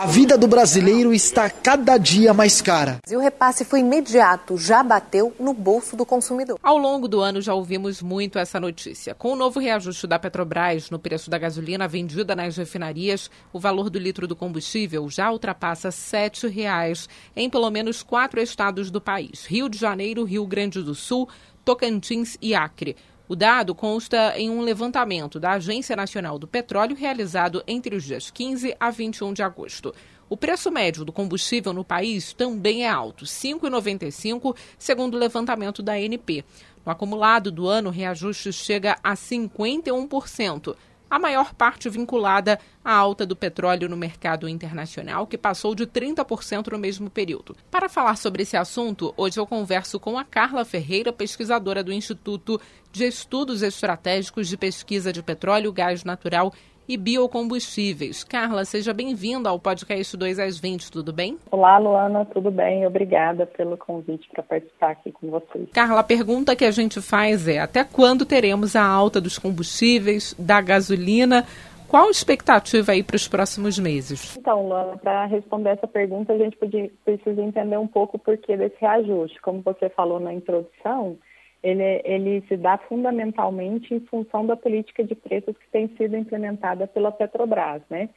A vida do brasileiro está cada dia mais cara. E o repasse foi imediato, já bateu no bolso do consumidor. Ao longo do ano já ouvimos muito essa notícia. Com o novo reajuste da Petrobras no preço da gasolina vendida nas refinarias, o valor do litro do combustível já ultrapassa R$ 7,00 em pelo menos quatro estados do país: Rio de Janeiro, Rio Grande do Sul, Tocantins e Acre. O dado consta em um levantamento da Agência Nacional do Petróleo realizado entre os dias 15 a 21 de agosto. O preço médio do combustível no país também é alto, R$ 5,95, segundo o levantamento da ANP. No acumulado do ano, o reajuste chega a 51% a maior parte vinculada à alta do petróleo no mercado internacional, que passou de 30% no mesmo período. Para falar sobre esse assunto, hoje eu converso com a Carla Ferreira, pesquisadora do Instituto de Estudos Estratégicos de Pesquisa de Petróleo, Gás Natural e biocombustíveis. Carla, seja bem-vinda ao podcast 2 às 20, tudo bem? Olá, Luana, tudo bem? Obrigada pelo convite para participar aqui com vocês. Carla, a pergunta que a gente faz é: até quando teremos a alta dos combustíveis, da gasolina? Qual a expectativa aí para os próximos meses? Então, Luana, para responder essa pergunta, a gente podia, precisa entender um pouco o porquê desse reajuste. Como você falou na introdução, ele, ele se dá fundamentalmente em função da política de preços que tem sido implementada pela Petrobras, né?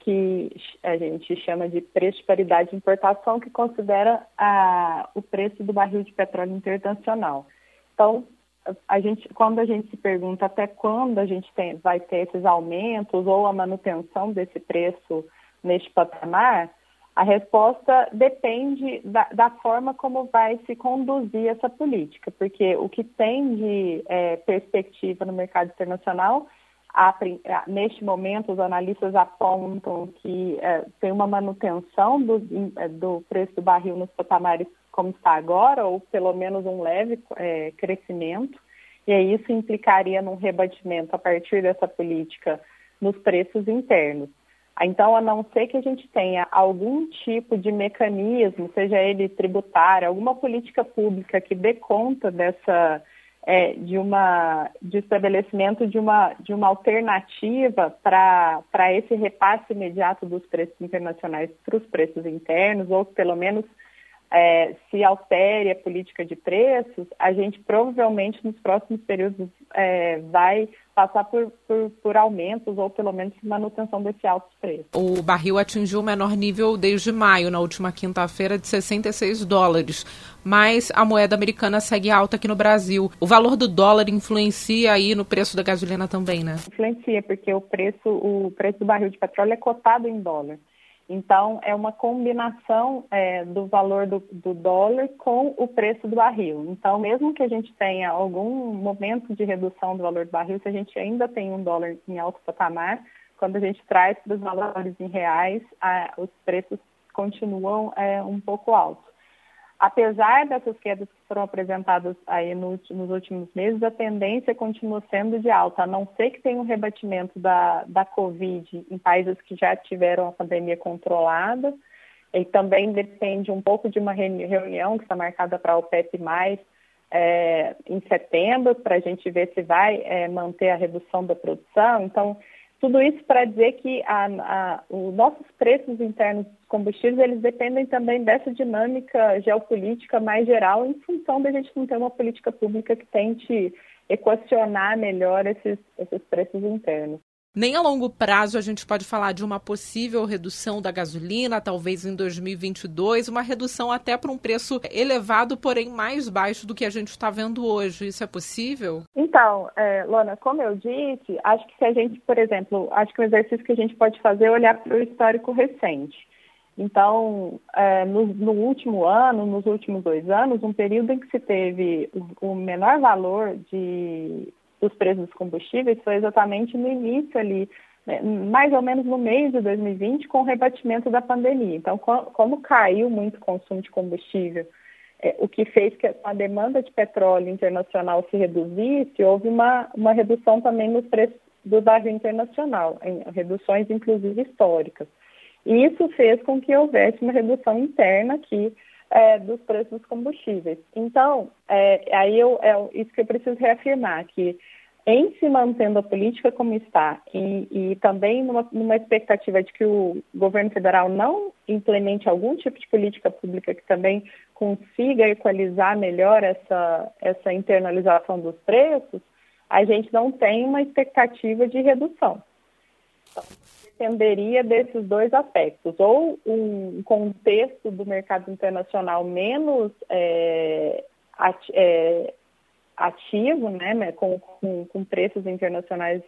que a gente chama de preço de paridade de importação, que considera a, o preço do barril de petróleo internacional. Então, a gente, quando a gente se pergunta até quando a gente tem, vai ter esses aumentos ou a manutenção desse preço neste patamar, a resposta depende da, da, forma como vai se conduzir essa política, porque o que tem de é, perspectiva no mercado internacional, a, neste momento, os analistas apontam que é, tem uma manutenção do, é, do, preço do barril nos patamares como está agora, ou pelo menos um leve é, crescimento, e isso implicaria num rebatimento a partir dessa política nos preços internos. Então, a não ser que a gente tenha algum tipo de mecanismo, seja ele tributário, alguma política pública que dê conta dessa é, de uma de estabelecimento de uma de uma alternativa para esse repasse imediato dos preços internacionais para os preços internos, ou pelo menos é, se altere a política de preços, a gente provavelmente nos próximos períodos é, vai passar por, por, por, aumentos ou pelo menos manutenção desse alto preço. O barril atingiu o menor nível desde maio, na última quinta-feira, de 66 dólares. Mas a moeda americana segue alta aqui no Brasil. O valor do dólar influencia aí no preço da gasolina também, né? Influencia, porque o preço, o preço do barril de petróleo é cotado em dólar. Então, é uma combinação é, do valor do, do, dólar com o preço do barril. Então, mesmo que a gente tenha algum momento de redução do valor do barril, se a gente ainda tem um dólar em alto patamar, quando a gente traz para os valores em reais, a, os preços continuam é, um pouco altos. Apesar dessas quedas que foram apresentadas aí no, nos últimos meses, a tendência continua sendo de alta, a não ser que tenha um rebatimento da, da Covid em países que já tiveram a pandemia controlada. E também depende um pouco de uma reunião que está marcada para a OPEP+, é, em setembro, para a gente ver se vai é, manter a redução da produção. Então, tudo isso para dizer que a, a, os nossos preços internos dos combustíveis, eles dependem também dessa dinâmica geopolítica mais geral, em função da gente não ter uma política pública que tente equacionar melhor esses, esses preços internos. Nem a longo prazo a gente pode falar de uma possível redução da gasolina, talvez em 2022, uma redução até para um preço elevado, porém mais baixo do que a gente está vendo hoje. Isso é possível? Então, é, Lona, como eu disse, acho que se a gente, por exemplo, acho que o exercício que a gente pode fazer é olhar para o histórico recente. Então, é, no, no, último ano, nos últimos dois anos, um período em que se teve o, o menor valor de dos preços dos combustíveis foi exatamente no início ali, né, mais ou menos no mês de 2020, com o rebatimento da pandemia. Então, como caiu muito o consumo de combustível, é, o que fez que a demanda de petróleo internacional se reduzisse, houve uma, uma redução também nos preços do barril internacional, em reduções inclusive históricas. E isso fez com que houvesse uma redução interna aqui é, dos preços dos combustíveis. Então, é, aí eu, é isso que eu preciso reafirmar, que em se mantendo a política como está e, e também numa, numa, expectativa de que o governo federal não implemente algum tipo de política pública que também consiga equalizar melhor essa, essa internalização dos preços, a gente não tem uma expectativa de redução. Então, dependeria desses dois aspectos, ou um contexto do mercado internacional menos é, é, ativo, né, com, com, com preços internacionais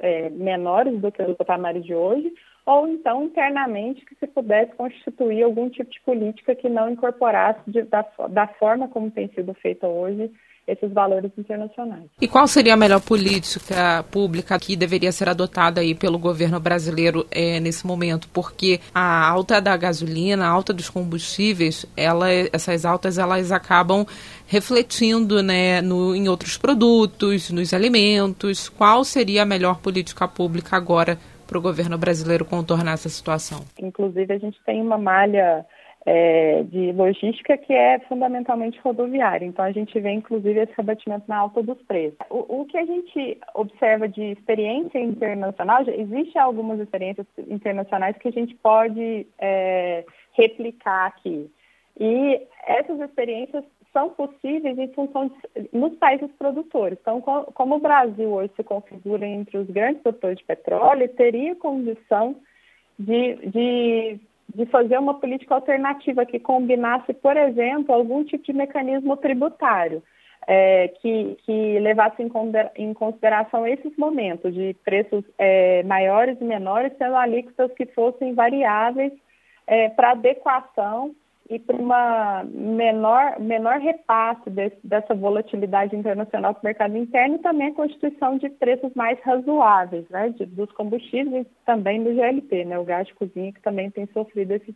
é, menores do que os patamares de hoje, ou então internamente que se pudesse constituir algum tipo de política que não incorporasse de, da, da forma como tem sido feita hoje esses valores internacionais. E qual seria a melhor política pública que deveria ser adotada aí pelo governo brasileiro é, nesse momento? Porque a alta da gasolina, a alta dos combustíveis, ela, essas altas elas acabam refletindo né, no, em outros produtos, nos alimentos. Qual seria a melhor política pública agora para o governo brasileiro contornar essa situação? Inclusive, a gente tem uma malha é, de logística que é fundamentalmente rodoviária. Então, a gente vê, inclusive, esse rebatimento na alta dos preços. O, o que a gente observa de experiência internacional, existem algumas experiências internacionais que a gente pode é, replicar aqui. E essas experiências são possíveis em função de, nos países produtores. Então, como o Brasil hoje se configura entre os grandes produtores de petróleo, teria condição de, de de fazer uma política alternativa que combinasse, por exemplo, algum tipo de mecanismo tributário. É, que, que, levasse em, consideração esses momentos de preços é, maiores e menores, sendo alíquotas que fossem variáveis é, para adequação e para uma menor, menor repasse desse, dessa volatilidade internacional para o mercado interno e também a constituição de preços mais razoáveis né, de, dos combustíveis e também do GLP, né, o gás de cozinha, que também tem sofrido esses,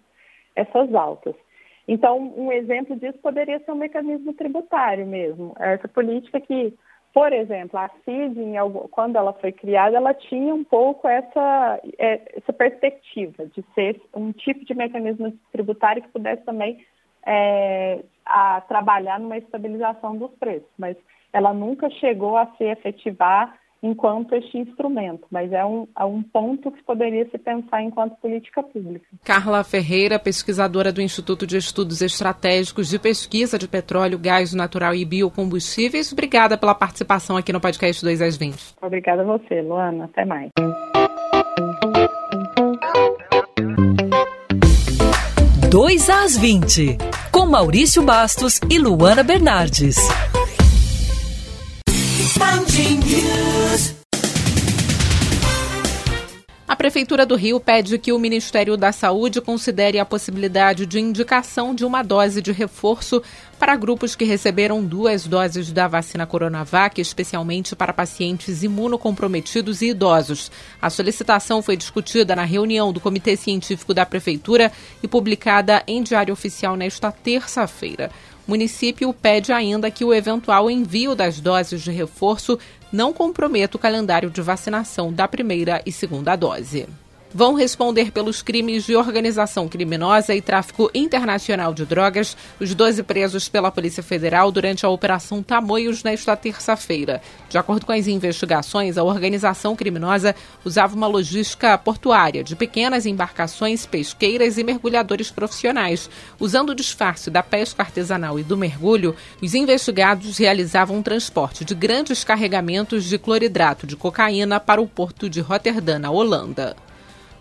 essas altas. Então, um exemplo disso poderia ser um mecanismo tributário mesmo. Essa política que por exemplo, a CID, quando ela foi criada, ela tinha um pouco essa, é, essa perspectiva de ser um tipo de mecanismo tributário que pudesse também é, a trabalhar numa estabilização dos preços, mas ela nunca chegou a se efetivar enquanto este instrumento, mas é um, é um ponto que poderia se pensar enquanto política pública. Carla Ferreira, pesquisadora do Instituto de Estudos Estratégicos de Pesquisa de Petróleo, Gás Natural e Biocombustíveis, obrigada pela participação aqui no podcast 2 às 20. Obrigada a você, Luana. Até mais. 2 às 20, com Maurício Bastos e Luana Bernardes. Prefeitura do Rio pede que o Ministério da Saúde considere a possibilidade de indicação de uma dose de reforço para grupos que receberam duas doses da vacina Coronavac, especialmente para pacientes imunocomprometidos e idosos. A solicitação foi discutida na reunião do Comitê Científico da Prefeitura e publicada em Diário Oficial nesta terça-feira. O município pede ainda que o eventual envio das doses de reforço não comprometa o calendário de vacinação da primeira e segunda dose vão responder pelos crimes de organização criminosa e tráfico internacional de drogas os 12 presos pela Polícia Federal durante a Operação Tamoios nesta terça-feira. De acordo com as investigações, a organização criminosa usava uma logística portuária de pequenas embarcações pesqueiras e mergulhadores profissionais. Usando o disfarce da pesca artesanal e do mergulho, os investigados realizavam um transporte de grandes carregamentos de cloridrato de cocaína para o porto de Roterdã, na Holanda.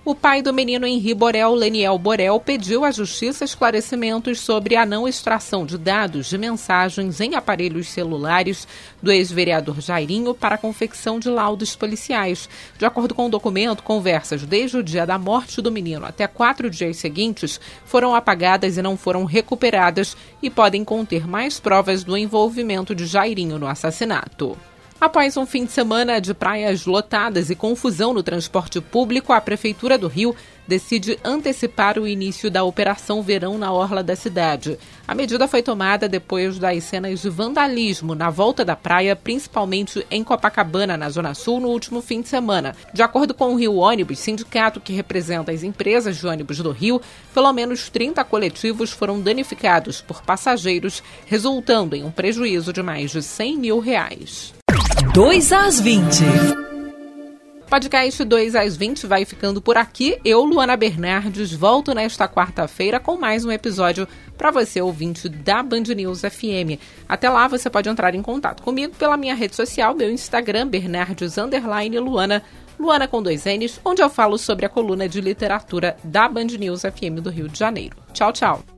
O pai do menino Henri Borel, Leniel Borel, pediu à justiça esclarecimentos sobre a não extração de dados de mensagens em aparelhos celulares do ex-vereador Jairinho para a confecção de laudos policiais. De acordo com o documento, conversas desde o dia da morte do menino até quatro dias seguintes foram apagadas e não foram recuperadas e podem conter mais provas do envolvimento de Jairinho no assassinato. Após um fim de semana de praias lotadas e confusão no transporte público, a Prefeitura do Rio decide antecipar o início da Operação Verão na orla da cidade. A medida foi tomada depois das cenas de vandalismo na volta da praia, principalmente em Copacabana, na Zona Sul, no último fim de semana. De acordo com o Rio Ônibus, sindicato que representa as empresas de ônibus do Rio, pelo menos 30 coletivos foram danificados por passageiros, resultando em um prejuízo de mais de 100 mil reais. 2 às 20. Podcast 2 às 20 vai ficando por aqui. Eu, Luana Bernardes, volto nesta quarta-feira com mais um episódio para você, ouvinte da Band News FM. Até lá, você pode entrar em contato comigo pela minha rede social, meu Instagram, Bernardes Luana, Luana com dois N's, onde eu falo sobre a coluna de literatura da Band News FM do Rio de Janeiro. Tchau, tchau.